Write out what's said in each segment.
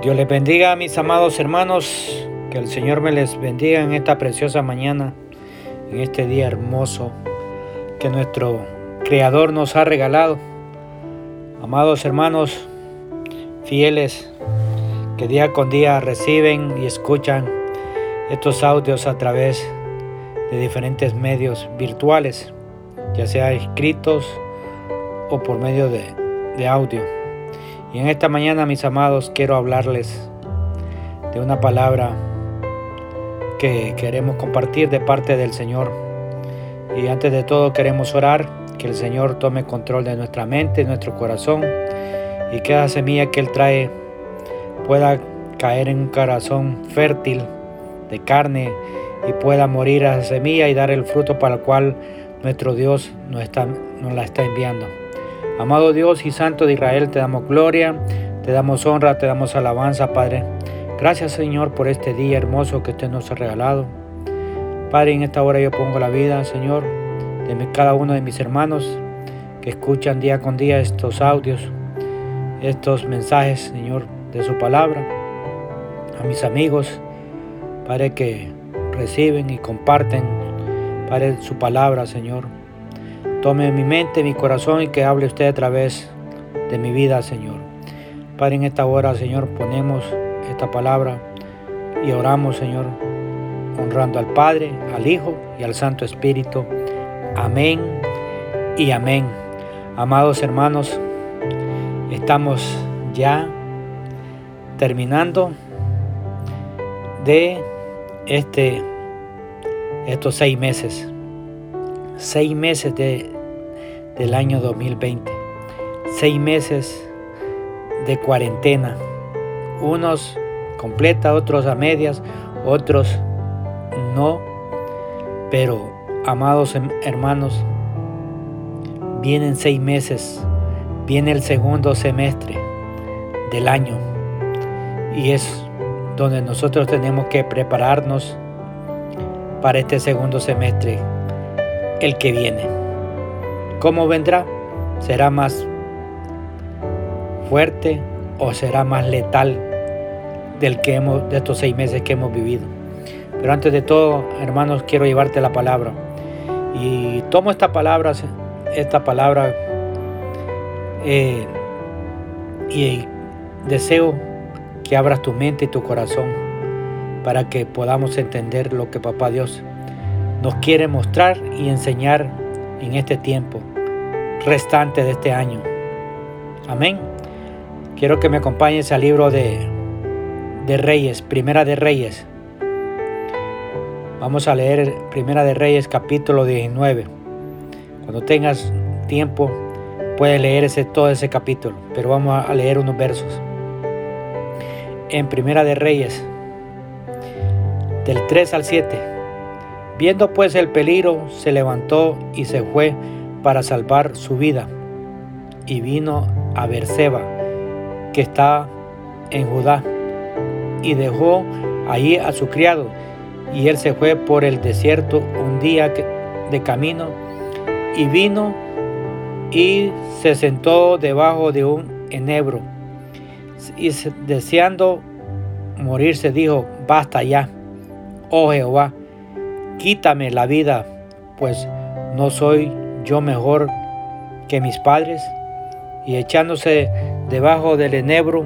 Dios les bendiga a mis amados hermanos, que el Señor me les bendiga en esta preciosa mañana, en este día hermoso que nuestro Creador nos ha regalado. Amados hermanos, fieles, que día con día reciben y escuchan estos audios a través de diferentes medios virtuales, ya sea escritos o por medio de, audio. Y en esta mañana, mis amados, quiero hablarles de una palabra que queremos compartir de parte del Señor. Y antes de todo queremos orar que el Señor tome control de nuestra mente, nuestro corazón y que esa semilla que Él trae pueda caer en un corazón fértil de carne y pueda morir a esa semilla y dar el fruto para el cual nuestro Dios nos, está, nos la está enviando. Amado Dios y Santo de Israel, te damos gloria, te damos honra, te damos alabanza, Padre. Gracias, Señor, por este día hermoso que usted nos ha regalado. Padre, en esta hora yo pongo la vida, Señor, de cada uno de mis hermanos que escuchan día con día estos audios, estos mensajes, Señor, de su palabra. A mis amigos, Padre, que reciben y comparten, Padre, su palabra, Señor. Tome mi mente, mi corazón y que hable usted a través de mi vida, Señor. Padre, en esta hora, Señor, ponemos esta palabra y oramos, Señor, honrando al Padre, al Hijo y al Santo Espíritu. Amén y amén. Amados hermanos, estamos ya terminando de este, estos seis meses seis meses de, del año 2020, seis meses de cuarentena, unos completa, otros a medias, otros no, pero amados hermanos, vienen seis meses, viene el segundo semestre del año. Y es donde nosotros tenemos que prepararnos para este segundo semestre el que viene. ¿Cómo vendrá? ¿Será más fuerte o será más letal del que hemos, de estos seis meses que hemos vivido? Pero antes de todo, hermanos, quiero llevarte la palabra. Y tomo esta palabra, esta palabra, eh, y deseo que abras tu mente y tu corazón para que podamos entender lo que Papá Dios nos quiere mostrar y enseñar en este tiempo restante de este año. Amén. Quiero que me acompañes al libro de, de Reyes, Primera de Reyes. Vamos a leer Primera de Reyes capítulo 19. Cuando tengas tiempo puedes leer ese, todo ese capítulo, pero vamos a leer unos versos. En Primera de Reyes, del 3 al 7. Viendo pues el peligro, se levantó y se fue para salvar su vida. Y vino a Berseba, que está en Judá, y dejó allí a su criado. Y él se fue por el desierto un día de camino, y vino y se sentó debajo de un enebro. Y deseando morirse, dijo, basta ya, oh Jehová, quítame la vida, pues no soy yo mejor que mis padres. Y echándose debajo del enebro,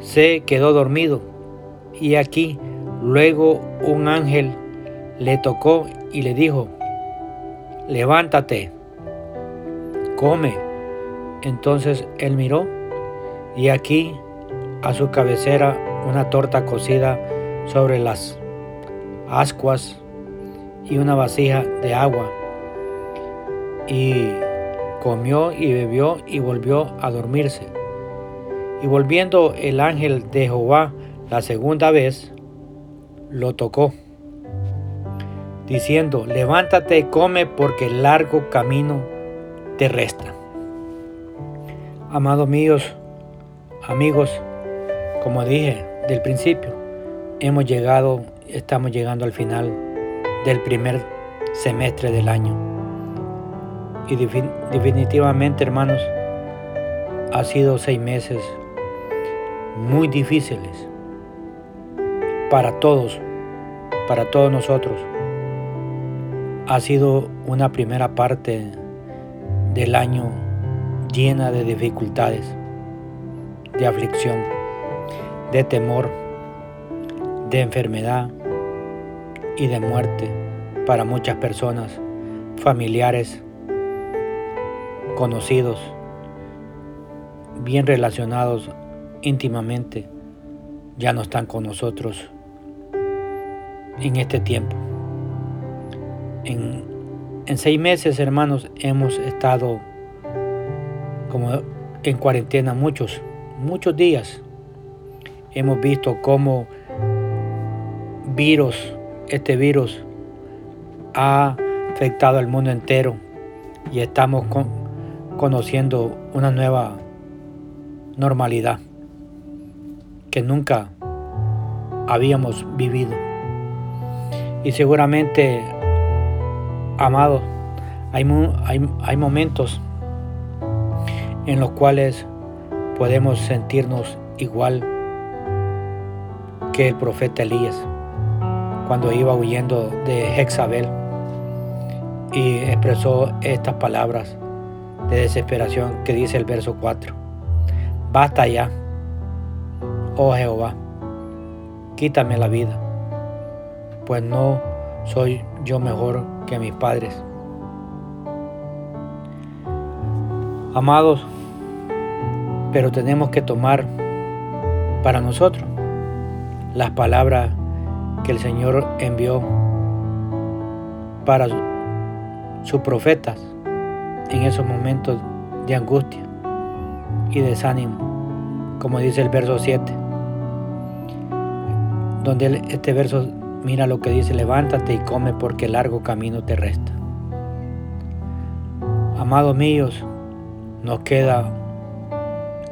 se quedó dormido. Y aquí luego un ángel le tocó y le dijo, levántate, come. Entonces él miró y aquí a su cabecera una torta cocida sobre las ascuas y una vasija de agua. Y comió y bebió y volvió a dormirse. Y volviendo el ángel de Jehová la segunda vez, lo tocó, diciendo, levántate y come porque el largo camino te resta. Amados míos, amigos, como dije del principio, hemos llegado, estamos llegando al final del primer semestre del año. Y definitivamente, hermanos, ha sido seis meses muy difíciles para todos, para todos nosotros. Ha sido una primera parte del año llena de dificultades, de aflicción, de temor, de enfermedad y de muerte para muchas personas, familiares, conocidos, bien relacionados íntimamente, ya no están con nosotros en este tiempo. En, en seis meses, hermanos, hemos estado como en cuarentena muchos, muchos días. Hemos visto cómo virus, este virus ha afectado al mundo entero y estamos conociendo una nueva normalidad que nunca habíamos vivido. Y seguramente, amados, hay, hay, hay momentos en los cuales podemos sentirnos igual que el profeta Elías cuando iba huyendo de Jezabel y expresó estas palabras de desesperación que dice el verso 4. Basta ya, oh Jehová, quítame la vida, pues no soy yo mejor que mis padres. Amados, pero tenemos que tomar para nosotros las palabras que el Señor envió para sus profetas en esos momentos de angustia y desánimo, como dice el verso 7, donde este verso mira lo que dice, levántate y come porque largo camino te resta. Amados míos, nos queda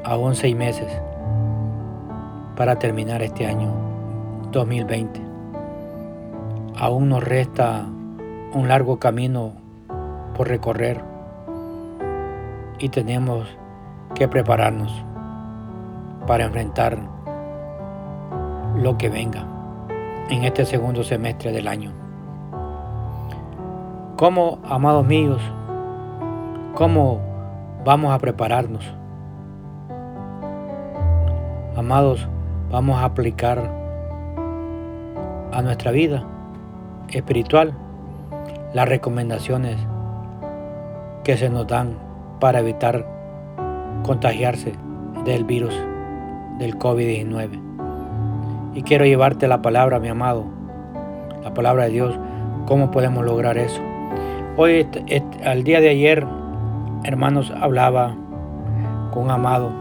aún seis meses para terminar este año 2020. Aún nos resta un largo camino por recorrer y tenemos que prepararnos para enfrentar lo que venga en este segundo semestre del año. ¿Cómo, amados míos, cómo vamos a prepararnos? Amados, vamos a aplicar a nuestra vida espiritual las recomendaciones que se nos dan para evitar contagiarse del virus del COVID-19. Y quiero llevarte la palabra, mi amado, la palabra de Dios, cómo podemos lograr eso. Hoy, al día de ayer, hermanos, hablaba con un amado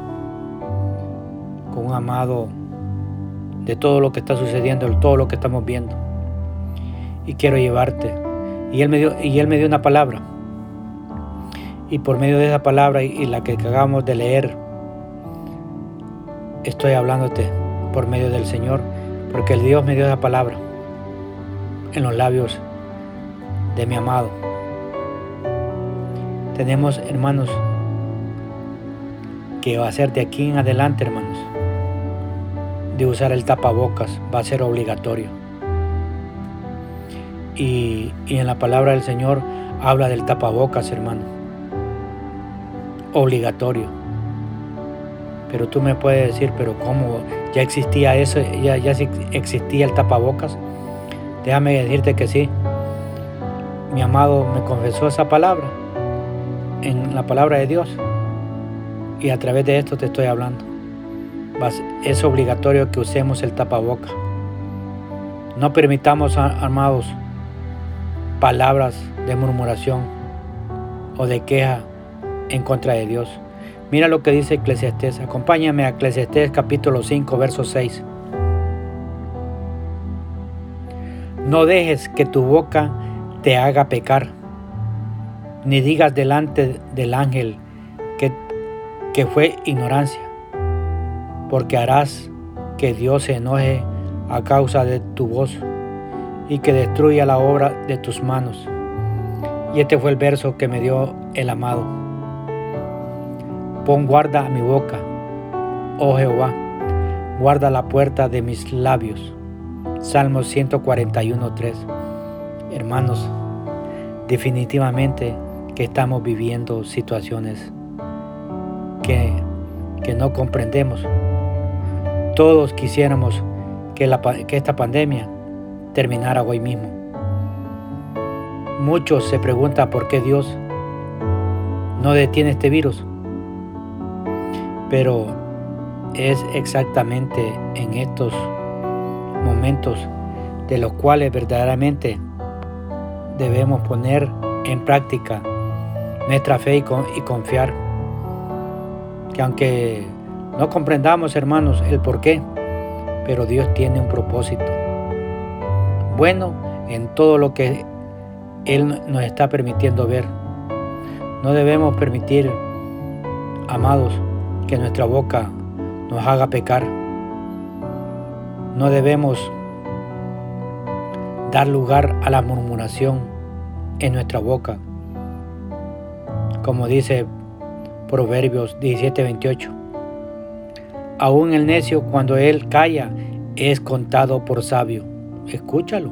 con un amado de todo lo que está sucediendo, de todo lo que estamos viendo. Y quiero llevarte. Y él me dio, y él me dio una palabra. Y por medio de esa palabra y, la que acabamos de leer, estoy hablándote por medio del Señor, porque el Dios me dio esa palabra en los labios de mi amado. Tenemos, hermanos, que va a ser de aquí en adelante, hermanos de usar el tapabocas va a ser obligatorio. Y, en la palabra del Señor habla del tapabocas, hermano. Obligatorio. Pero tú me puedes decir, pero ¿cómo? ¿Ya existía eso? ¿Ya, existía el tapabocas? Déjame decirte que sí. Mi amado me confesó esa palabra en la palabra de Dios. Y a través de esto te estoy hablando es obligatorio que usemos el tapaboca. No permitamos, amados, palabras de murmuración o de queja en contra de Dios. Mira lo que dice Eclesiastés. Acompáñame a Eclesiastés capítulo 5, verso 6. No dejes que tu boca te haga pecar, ni digas delante del ángel que, que fue ignorancia porque harás que Dios se enoje a causa de tu voz y que destruya la obra de tus manos. Y este fue el verso que me dio el amado. Pon guarda a mi boca, oh Jehová, guarda la puerta de mis labios. Salmo 141.3. Hermanos, definitivamente que estamos viviendo situaciones que, que no comprendemos. Todos quisiéramos que, la, que esta pandemia terminara hoy mismo. Muchos se preguntan por qué Dios no detiene este virus. Pero es exactamente en estos momentos de los cuales verdaderamente debemos poner en práctica nuestra fe y, confiar. Que aunque no comprendamos, hermanos, el por qué, pero Dios tiene un propósito. Bueno en todo lo que Él nos está permitiendo ver. No debemos permitir, amados, que nuestra boca nos haga pecar. No debemos dar lugar a la murmuración en nuestra boca. Como dice Proverbios 17:28. Aún el necio cuando él calla es contado por sabio. Escúchalo.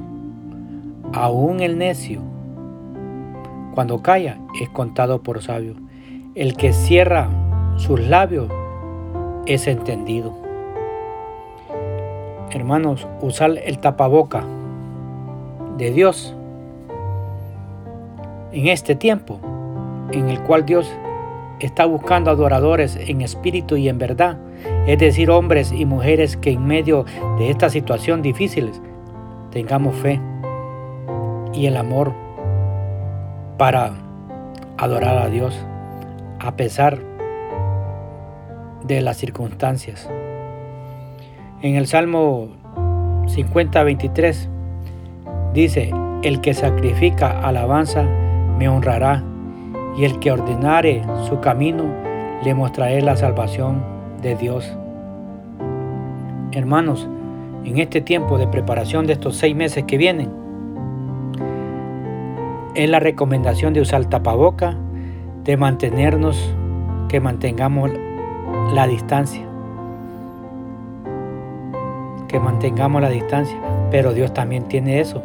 Aún el necio cuando calla es contado por sabio. El que cierra sus labios es entendido. Hermanos, usar el tapaboca de Dios en este tiempo en el cual Dios está buscando adoradores en espíritu y en verdad, es decir, hombres y mujeres que en medio de esta situación difíciles tengamos fe y el amor para adorar a Dios a pesar de las circunstancias. En el Salmo 50, 23 dice, el que sacrifica alabanza me honrará, y el que ordenare su camino le mostraré la salvación de Dios. Hermanos, en este tiempo de preparación de estos seis meses que vienen, es la recomendación de usar tapaboca, de mantenernos, que mantengamos la distancia. Que mantengamos la distancia. Pero Dios también tiene eso.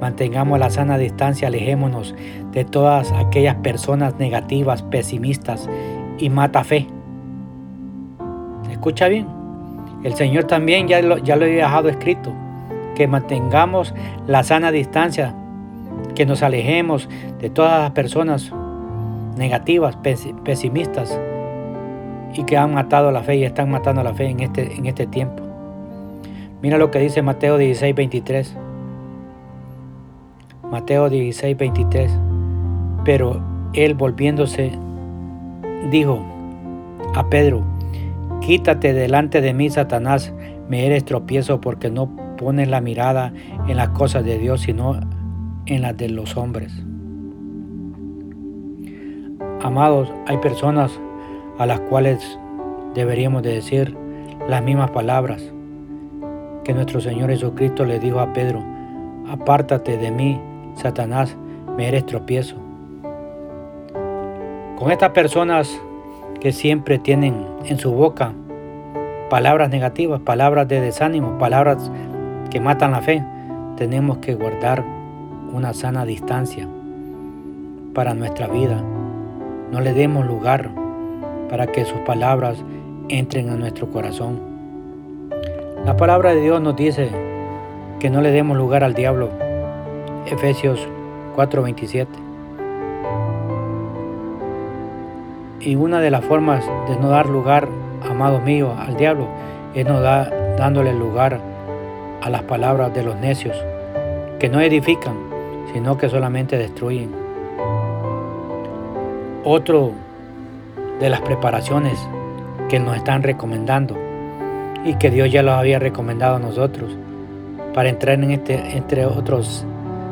Mantengamos la sana distancia, alejémonos de todas aquellas personas negativas, pesimistas y mata fe. Escucha bien. El Señor también ya lo, ya lo he dejado escrito. Que mantengamos la sana distancia que nos alejemos de todas las personas negativas, pesimistas y que han matado la fe y están matando la fe en este, en este tiempo. Mira lo que dice Mateo 16, 23. Mateo 16, 23. Pero él volviéndose dijo a Pedro, quítate delante de mí, Satanás, me eres tropiezo porque no pones la mirada en las cosas de Dios, sino en las de los hombres. Amados, hay personas a las cuales deberíamos de decir las mismas palabras que nuestro Señor Jesucristo le dijo a Pedro, apártate de mí, Satanás, me eres tropiezo. Con estas personas que siempre tienen en su boca palabras negativas, palabras de desánimo, palabras que matan la fe, tenemos que guardar una sana distancia para nuestra vida. No le demos lugar para que sus palabras entren a nuestro corazón. La palabra de Dios nos dice que no le demos lugar al diablo. Efesios 4:27. Y una de las formas de no dar lugar, amados míos, al diablo es no dar, dándole lugar a las palabras de los necios, que no edifican, sino que solamente destruyen. Otro de las preparaciones que nos están recomendando y que Dios ya los había recomendado a nosotros para entrar en este entre otros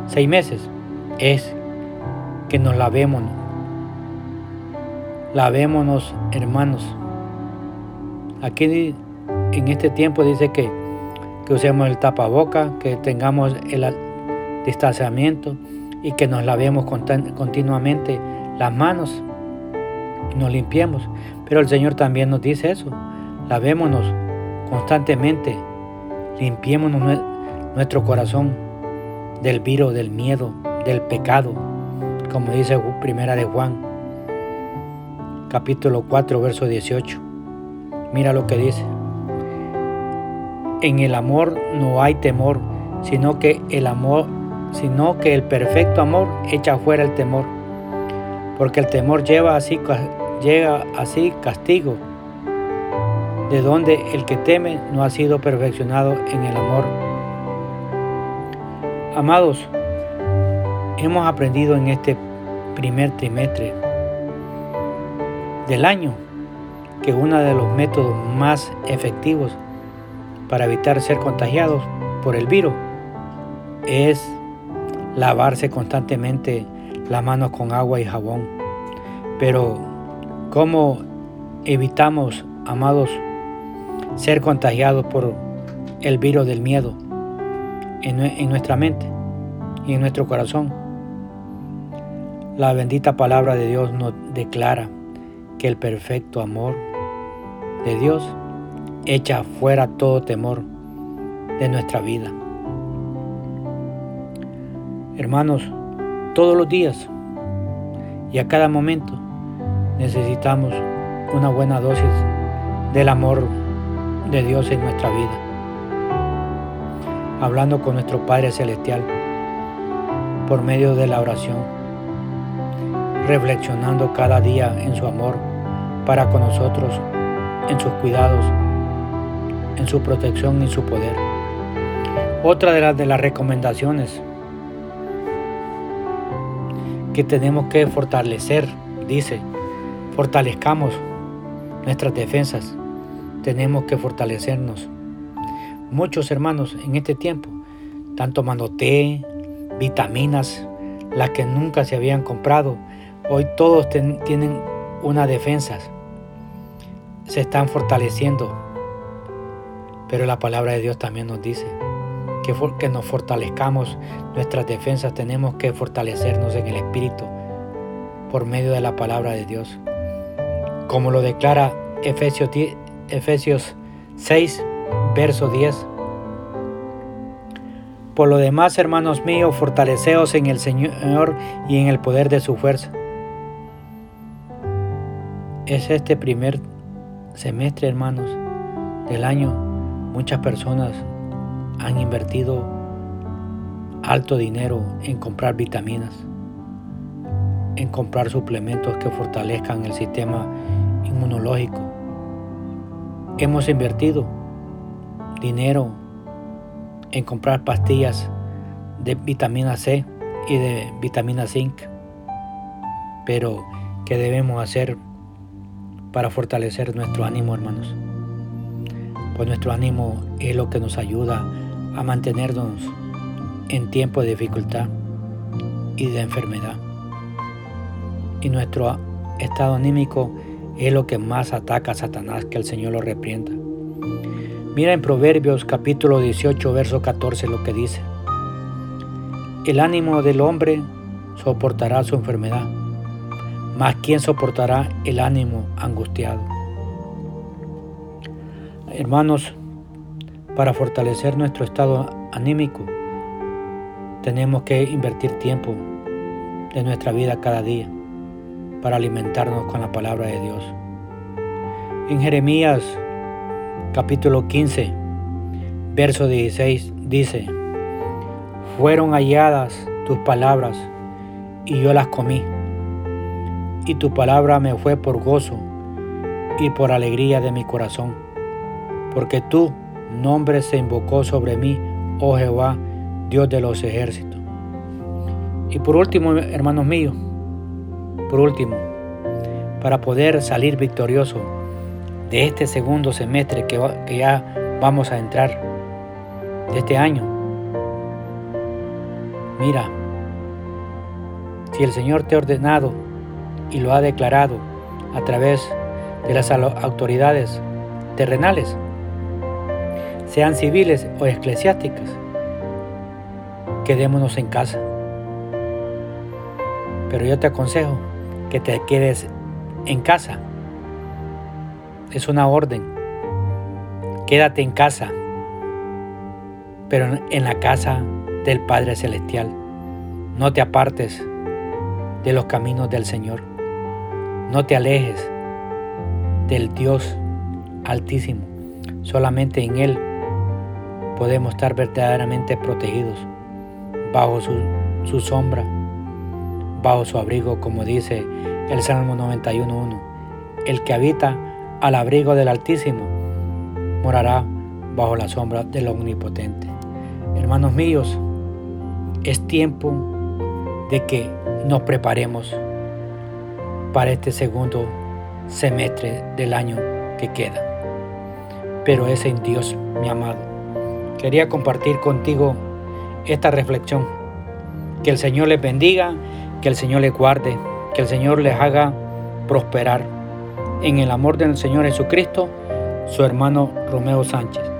seis meses es que nos lavemos lavémonos hermanos aquí en este tiempo dice que, que usemos el tapaboca que tengamos el distanciamiento y que nos lavemos continuamente las manos nos limpiemos. Pero el Señor también nos dice eso. Lavémonos constantemente limpiemos nuestro corazón del virus, del miedo, del pecado, como dice Primera de Juan, capítulo 4, verso 18. Mira lo que dice. En el amor no hay temor, sino que el amor, sino que el perfecto amor echa fuera el temor, porque el temor lleva así, llega así castigo, de donde el que teme no ha sido perfeccionado en el amor. Amados, hemos aprendido en este primer trimestre del año que uno de los métodos más efectivos para evitar ser contagiados por el virus es lavarse constantemente las manos con agua y jabón. Pero, ¿cómo evitamos, amados, ser contagiados por el virus del miedo en, nuestra mente y en nuestro corazón? La bendita palabra de Dios nos declara que el perfecto amor de Dios echa fuera todo temor de nuestra vida. Hermanos, todos los días y a cada momento necesitamos una buena dosis del amor de Dios en nuestra vida. Hablando con nuestro Padre Celestial por medio de la oración, reflexionando cada día en su amor para con nosotros en sus cuidados, en su protección y su poder. Otra de las, de las recomendaciones que tenemos que fortalecer, dice, fortalezcamos nuestras defensas, tenemos que fortalecernos. Muchos hermanos en este tiempo están tomando té, vitaminas, las que nunca se habían comprado. Hoy todos tienen una defensa se están fortaleciendo. Pero la palabra de Dios también nos dice que, que nos fortalezcamos nuestras defensas, tenemos que fortalecernos en el Espíritu por medio de la palabra de Dios. Como lo declara Efesios, Efesios 6, verso 10. Por lo demás, hermanos míos, fortaleceos en el Señor y en el poder de su fuerza. Es este primer semestre, hermanos, del año, muchas personas han invertido alto dinero en comprar vitaminas, en comprar suplementos que fortalezcan el sistema inmunológico. Hemos invertido dinero en comprar pastillas de vitamina C y de vitamina zinc. Pero, ¿qué debemos hacer para fortalecer nuestro ánimo, hermanos. Pues nuestro ánimo es lo que nos ayuda a mantenernos en tiempo de dificultad y de enfermedad. Y nuestro estado anímico es lo que más ataca a Satanás, que el Señor lo reprienda. Mira en Proverbios capítulo 18, verso 14 lo que dice. El ánimo del hombre soportará su enfermedad, mas ¿quién soportará el ánimo angustiado? Hermanos, para fortalecer nuestro estado anímico, tenemos que invertir tiempo de nuestra vida cada día para alimentarnos con la palabra de Dios. En Jeremías capítulo 15, verso 16 dice, fueron halladas tus palabras y yo las comí y tu palabra me fue por gozo y por alegría de mi corazón, porque tu nombre se invocó sobre mí, oh Jehová, Dios de los ejércitos. Y por último, hermanos míos, por último, para poder salir victorioso de este segundo semestre que, ya vamos a entrar, de este año, mira, si el Señor te ha ordenado y lo ha declarado a través de las autoridades terrenales, sean civiles o eclesiásticas. Quedémonos en casa. Pero yo te aconsejo que te quedes en casa. Es una orden. Quédate en casa, pero en la casa del Padre Celestial. No te apartes de los caminos del Señor. No te alejes del Dios Altísimo. Solamente en Él podemos estar verdaderamente protegidos, bajo su, su sombra, bajo su abrigo, como dice el Salmo 91.1. El que habita al abrigo del Altísimo morará bajo la sombra del Omnipotente. Hermanos míos, es tiempo de que nos preparemos para este segundo semestre del año que queda. Pero es en Dios, mi amado. Quería compartir contigo esta reflexión. Que el Señor les bendiga, que el Señor les guarde, que el Señor les haga prosperar. En el amor del Señor Jesucristo, su hermano Romeo Sánchez.